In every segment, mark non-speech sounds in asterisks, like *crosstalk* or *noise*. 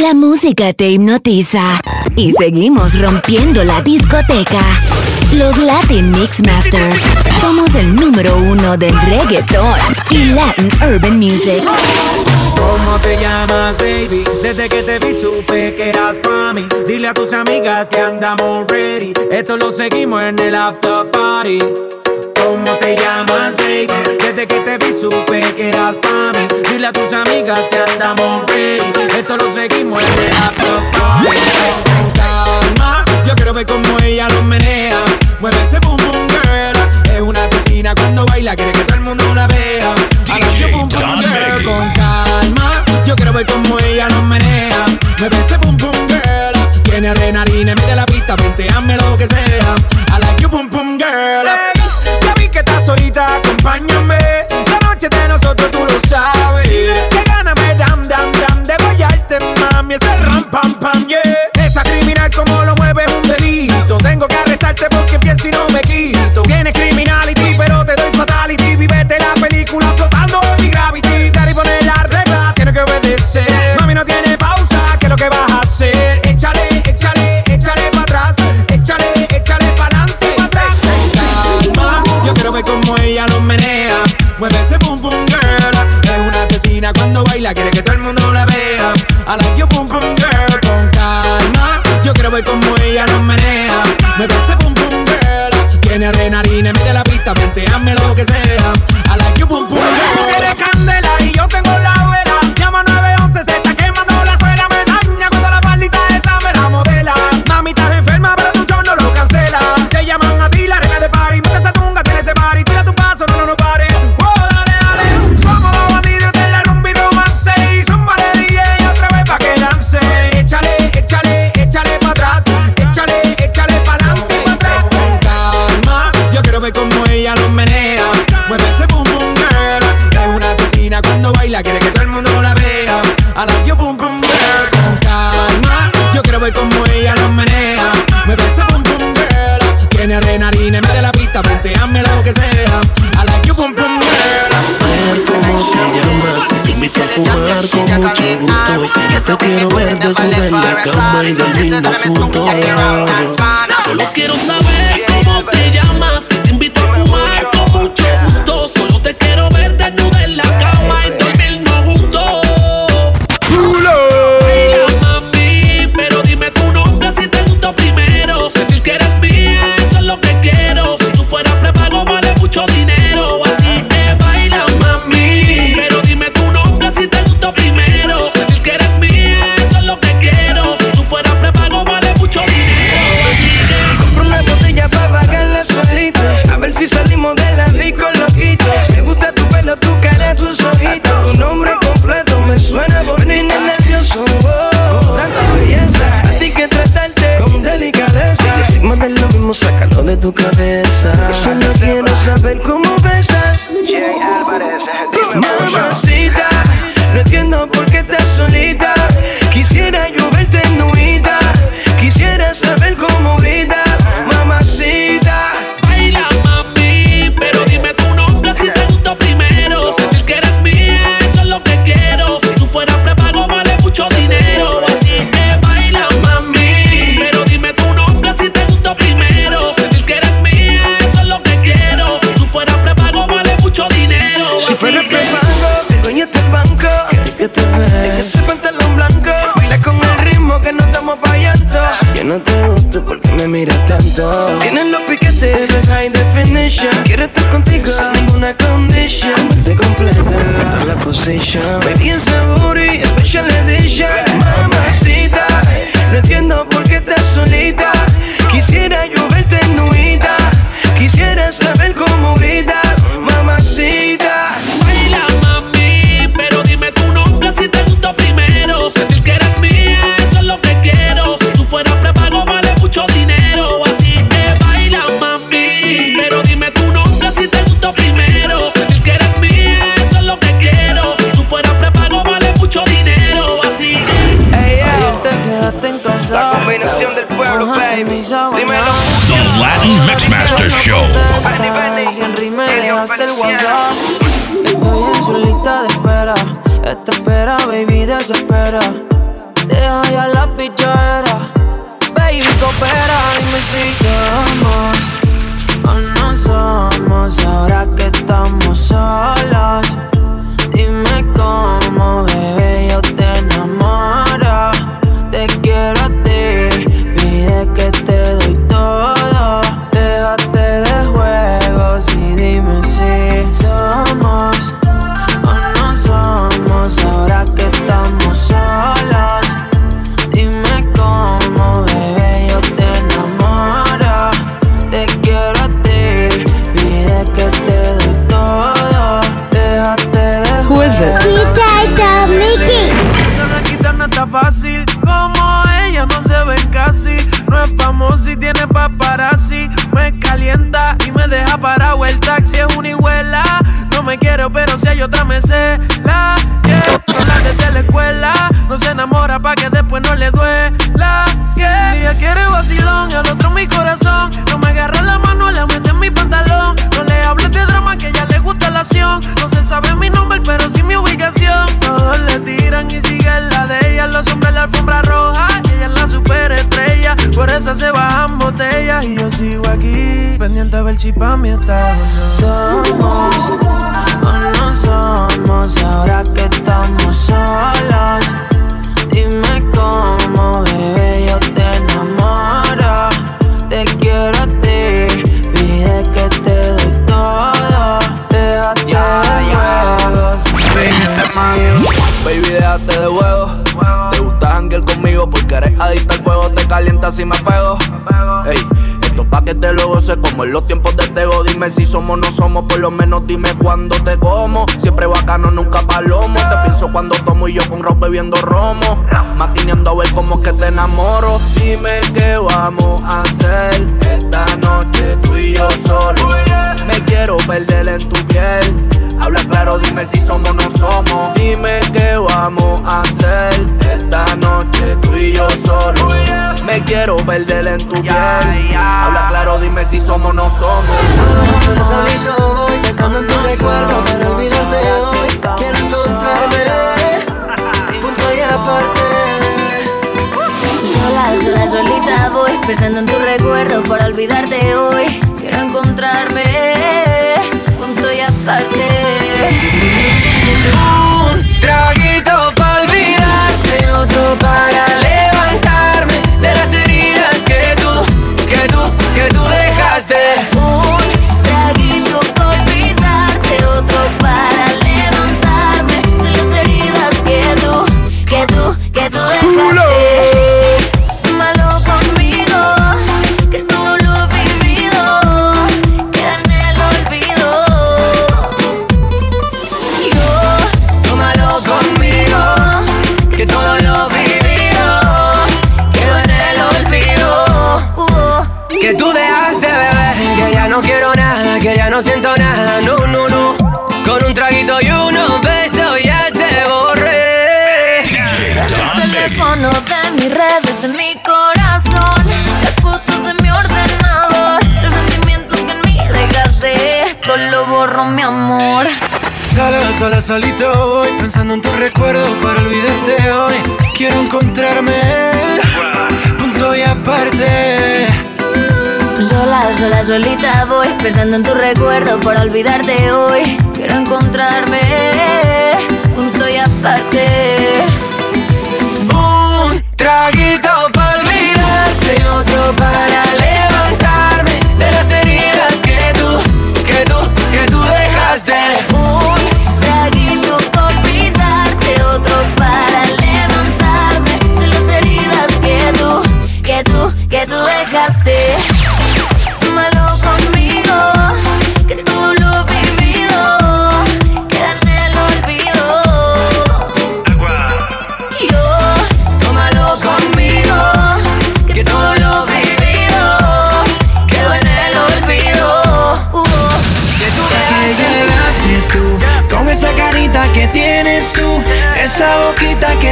La música te hipnotiza y seguimos rompiendo la discoteca. Los Latin Mix Masters somos el número uno del reggaeton y Latin Urban Music. ¿Cómo te llamas, baby? Desde que te vi supe que eras pa' mí. Dile a tus amigas que andamos ready. Esto lo seguimos en el after party no te llamas David. Desde que te vi supe que eras para mí. Dile a tus amigas que andamos ready. Esto lo seguimos en el after party. Con calma, yo quiero ver cómo ella lo menea. Mueve ese boom boom girl. Es una asesina cuando baila, quiere que todo el mundo la vea. A la boom boom girl. Con calma, yo quiero ver cómo ella lo menea. Mueve ese boom boom girl. Tiene adrenalina, mete la pista, hazme lo que sea. I like you, boom boom girl solita, acompáñame. La noche de nosotros tú lo sabes. Que gana me dam, dam, dam de guayarte, mami. Ese ram, pam, pam, yeah. Esa criminal como lo mueve un delito. Tengo que arrestarte porque pienso y no me ella quiere que boca, lo que sea. I like you, pum, pum, girl. Te llamas, te invito a fumar con mucho gusto. Yo te quiero ver. Solo quiero saber cómo te llamas, Si te invito a fumar con mucho gusto. Solo te quiero me tanto. Tienes los piquetes, ves high definition. Quiero estar contigo sin ninguna condition. Te completa la position. Baby, en sabor y special edition. Mamacita, no entiendo baby, desespera. Deja ya la pichadera. Baby, coopera, dime si somos o no somos ahora que estamos solos. Pendiente a ver si pa' mí está o no. Somos o no somos ahora que estamos solos. Dime cómo, bebé, yo te enamoro. Te quiero a ti, pide que te doy todo. Déjate de juegos, dime si Baby, déjate de juego. Te gusta janguear conmigo porque eres adicta al fuego. Te calienta si me pego. Ey, pa' que te lo goces como en los tiempos de tego. Dime si somos o no somos, por lo menos dime cuándo te como. Siempre bacano, nunca palomo. Te pienso cuando tomo y yo con ropa bebiendo romo. Maquineando a ver cómo que te enamoro. Dime qué vamos a hacer esta noche tú y yo solo. Me quiero perder en tu piel. Habla claro, dime si somos o no somos. Dime qué vamos a hacer esta noche tú y yo solo. Me quiero perder en tu piel. Habla claro, dime si somos o no somos. Solo, solo, solito voy Pensando en tu recuerdo para olvidarte hoy. Quiero encontrarme Punto y aparte. Sola, sola, solita voy Pensando en tu recuerdo para olvidarte hoy. Quiero encontrarme Punto y aparte. Un traguito para olvidarte Otro para mi amor. Sola, sola, solito voy Pensando en tu recuerdo para olvidarte hoy. Quiero encontrarme Punto y aparte. Sola, sola, solita voy Pensando en tu recuerdo para olvidarte hoy. Quiero encontrarme Punto y aparte. Un traguito para olvidarte y otro para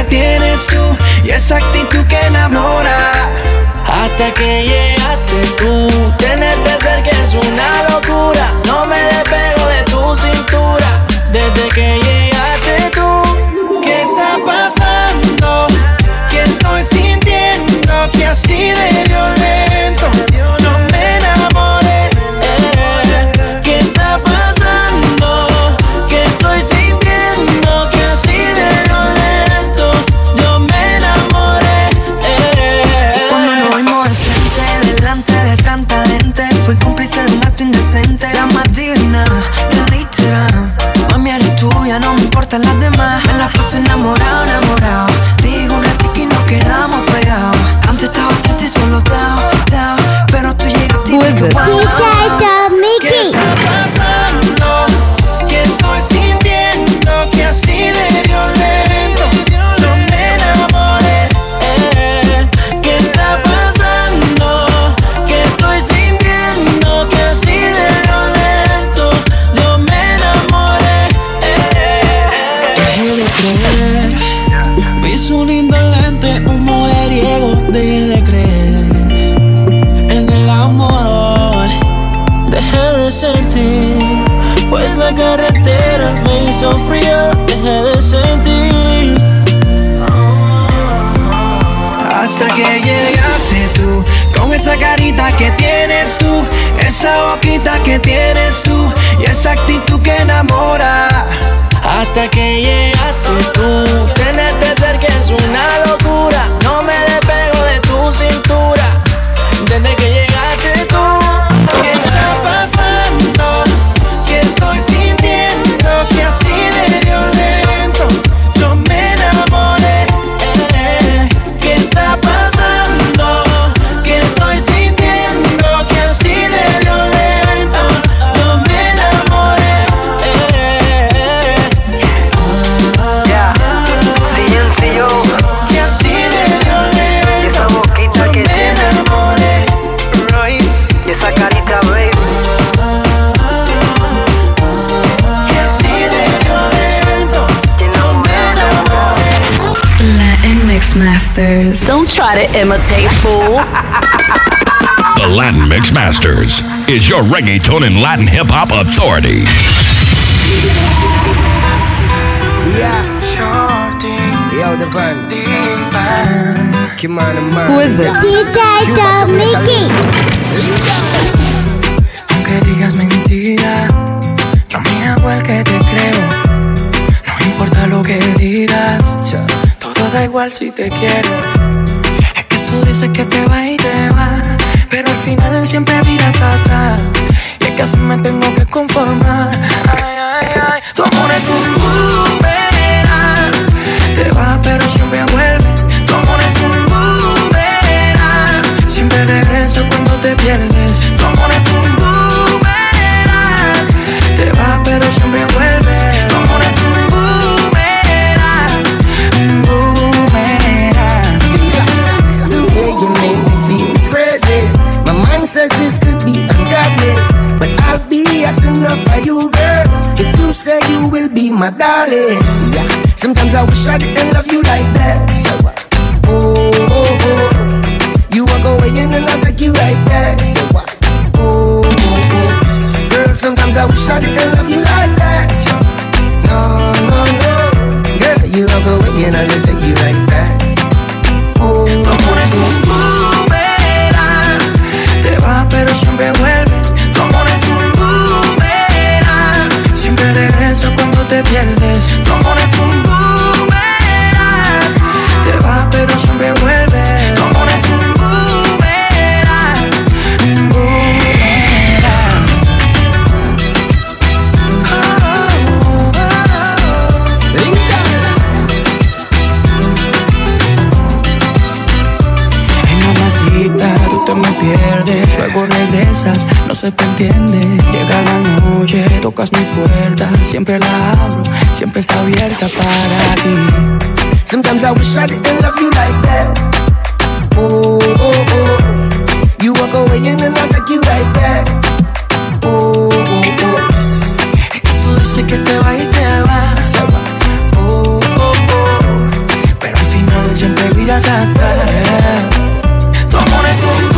tienes tú y esa actitud que enamora. Hasta que llegaste tú, tenerte cerca es una locura. Dejé de creer en el amor. Dejé de sentir, pues la carretera me hizo frío. Dejé de sentir. Hasta que llegaste tú, con esa carita que tienes tú, esa boquita que tienes tú, y esa actitud que enamora. Hasta que llegaste tú, Don't try to imitate, fool. The Latin Mix Masters is your reggaeton and Latin hip hop authority. Yeah. Yo, the van. Come on, man. Who is it? DJ Mickey. Aunque digas mentira, yo me hago el que te creo. No importa lo que digas, todo da igual si te quiero. Dices que te vas y te vas, pero al final siempre miras atrás. Y es que así me tengo que conformar. Ay, ay, ay. Tu amor un says this could be ungodly, but I'll be as enough for you, girl. If you say you will be my darling, yeah. Sometimes I wish I didn't love you like that. So, uh, oh, oh, oh. you walk away and then I'll take you right back. So, uh, oh, oh, oh. girl, sometimes I wish I didn't love you like that. No, no, no, girl, you walk away and I just take you right back. Se te entiende. Llega la noche, tocas mi puerta, siempre la abro, siempre está abierta para ti. Sometimes I wish I didn't love you like that. Oh, oh, oh. You walk away and then I take you right back. Oh, oh, oh. Es que tú dices que te vas y te vas. Oh, oh, oh. Pero al final siempre miras atrás. Tu amor es un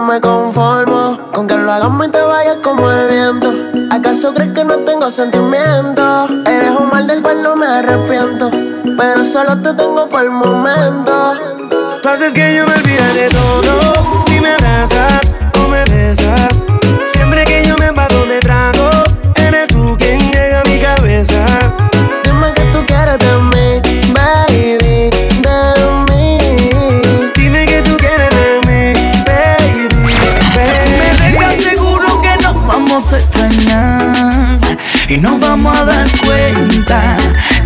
no me conformo. Con que lo hagamos y te vayas como el viento. ¿Acaso crees que no tengo sentimientos? Eres un mal del cual no me arrepiento. Pero solo te tengo por el momento. Tú haces que yo me olvide de todo. Y nos vamos a dar cuenta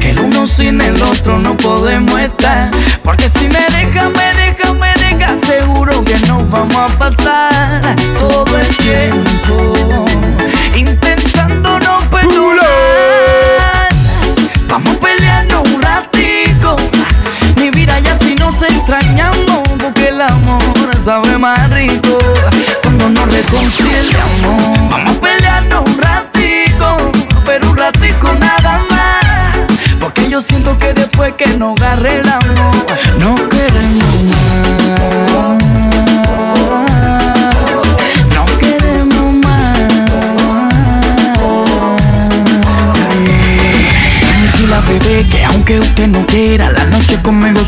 que el uno sin el otro no podemos estar. Porque si me dejas, me dejas, me dejas seguro que nos vamos a pasar todo el tiempo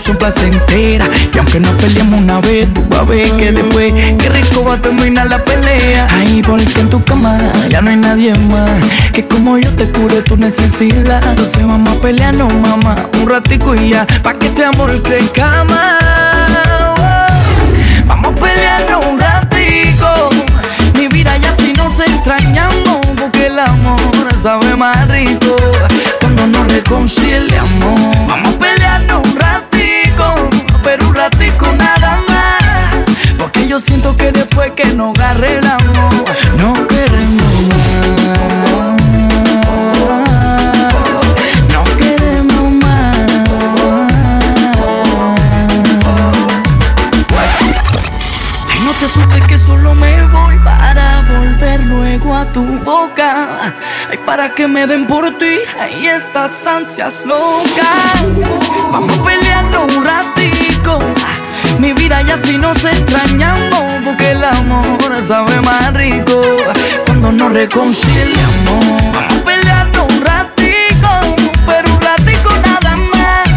un placentera. Y aunque nos peleemos una vez, tú vas a ver que después, qué rico va a terminar la pelea. Ahí porque en tu cama ya no hay nadie más. Que como yo te cure tu necesidad. Entonces a pelearnos, mamá, un ratico y ya, pa' que este amor crezca más. Me den por ti, ay, estas ansias locas. Vamos peleando un ratico. Mi vida ya si nos extrañamos, porque el amor sabe más rico cuando nos reconciliamos. Vamos peleando un ratico, pero un ratico nada más.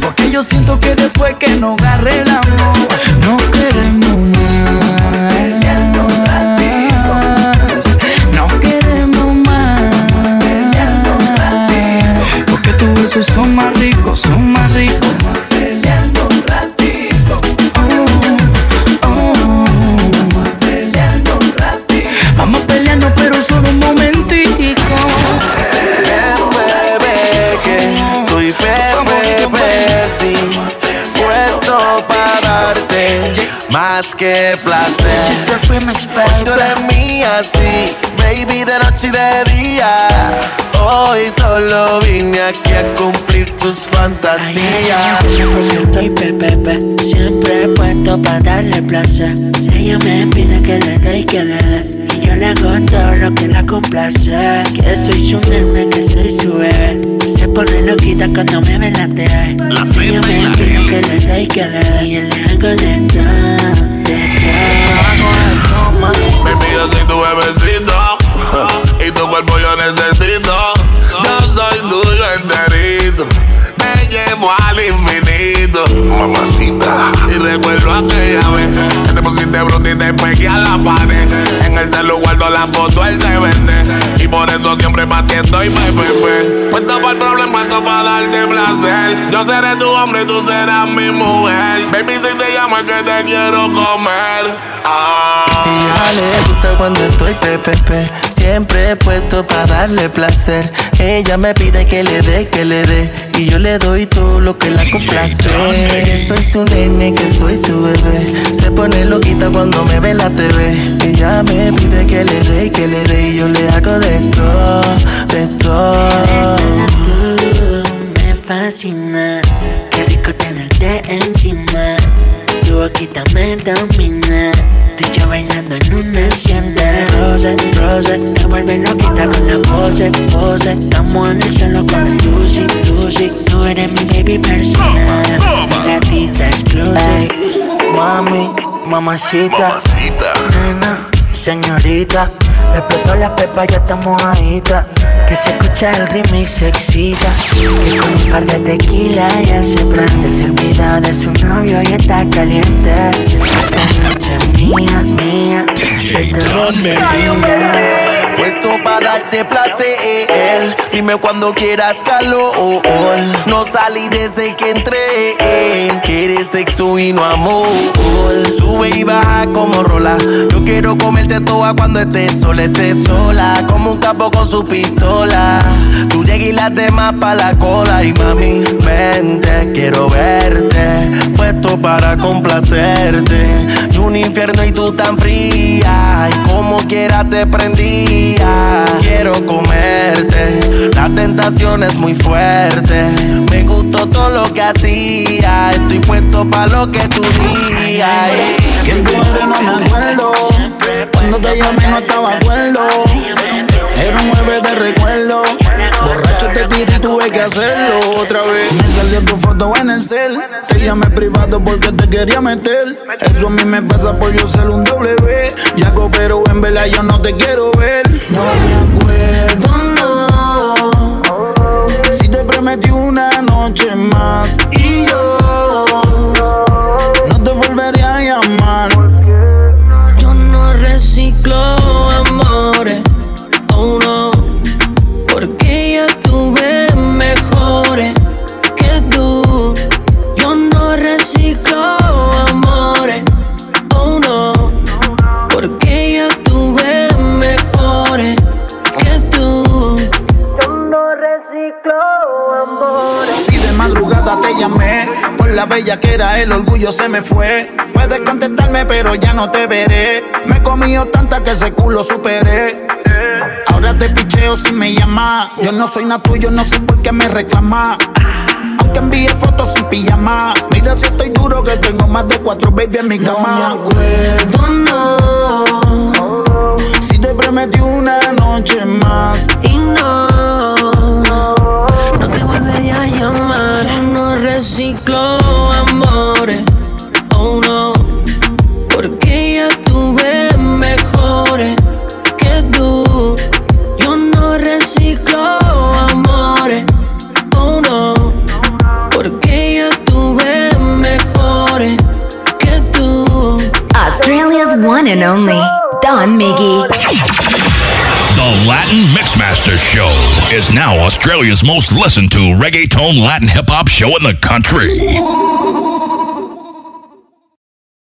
Porque yo siento que después que nos agarre el amor, son más ricos, son más ricos. Peleando un ratito. Oh, oh. Peleando un ratito. Vamos peleando, pero solo un momentico. bebé que estoy pepe, puesto para darte más que placer. Tú eres mía, sí, baby de. Hoy solo vine aquí a cumplir tus fantasías. Porque estoy pepepe, siempre puesto para darle placer. Si ella me pide que le dé y que le dé, y yo le hago todo lo que la complace. Que soy su nene, que soy su bebé. Se pone loquita cuando me ve la. Ella me pide que le dé y que le dé, y yo le hago de todo, de todo. Baby, yo soy tu bebecito *laughs* Y tu cuerpo yo necesito enterito Me llevo al infinito. Mamacita. Y recuerdo aquella vez pusiste bruta y te pegué a la pared. En el celu guardo la foto, él te vende. Y por eso siempre pa' ti estoy pepepe Puesto para el problema, puesto para darte placer. Yo seré tu hombre y tú serás mi mujer. Baby, si te llamo es que te quiero comer. Ah. Ella le gusta cuando estoy pepepe, siempre puesto para darle placer. Ella me pide que le dé, que le dé, y yo le doy todo lo que la complace. Soy su nene, que soy su bebé. Se pone loquita cuando me ve en la TV. Ella me pide que le dé, que le dé, y yo le hago de todo, de. Tú me fascina, qué rico tenerte encima. Tu boquita me domina. Tú y yo bailando en una hacienda Rose, rose, te vuelve loquita con la pose pose. Estamos en el cielo con el Lucy, Lucy. Tú eres mi baby personal. Mi gatita exclusive. Mami, mamacita. Nena, señorita. Explotó la pepa, ya estamos ahí. Que se escucha el remix, se excita. Que con un par de tequila ya se prende. Se olvida de su novio y está caliente. Esta noche es mía, mía. DJ Don. Puesto para darte placer. Dime cuando quieras calor. No salí desde que entré. Quieres sexo y no amor. Sube y baja como rola. Yo quiero comerte toda cuando estés sola, estés sola. Como un capo con su pistola. Tú llegas y las demás pa' la cola. Y mami, vente, quiero verte. Puesto para complacerte. Y un infierno y tú tan fría. Y como quiera te prendía. Quiero comerte. La tentación es muy fuerte. Me gustó todo lo que hacía. Estoy puesto pa' lo que tú digas. ¿Quién tú eres? No me acuerdo. Cuando te llamé no estaba acuerdo. Era un de recuerdo. Borracho te tiré y tuve que hacerlo otra vez. Me salió tu foto en el cel. Te llamé privado porque te quería meter. Eso a mí me pasa por yo ser un W. Ya pero en verdad yo no te quiero ver. No me acuerdo, no. Si te prometí una noche más y yo orgullo se me fue. Puedes contestarme, pero ya no te veré. Me he comido tanta que ese culo superé. Ahora te picheo si me llamas. Yo no soy nada tuyo, no sé por qué me reclamas. Aunque envíe fotos sin pijama. Mira si estoy duro que tengo más de cuatro baby en mi cama. No me acuerdo, no. Si te prometí una noche más. Y no, no te volvería a llamar. No reciclo one and only Don Miggy. The Latin Mixmaster Show is now Australia's most listened to reggaeton Latin hip hop show in the country.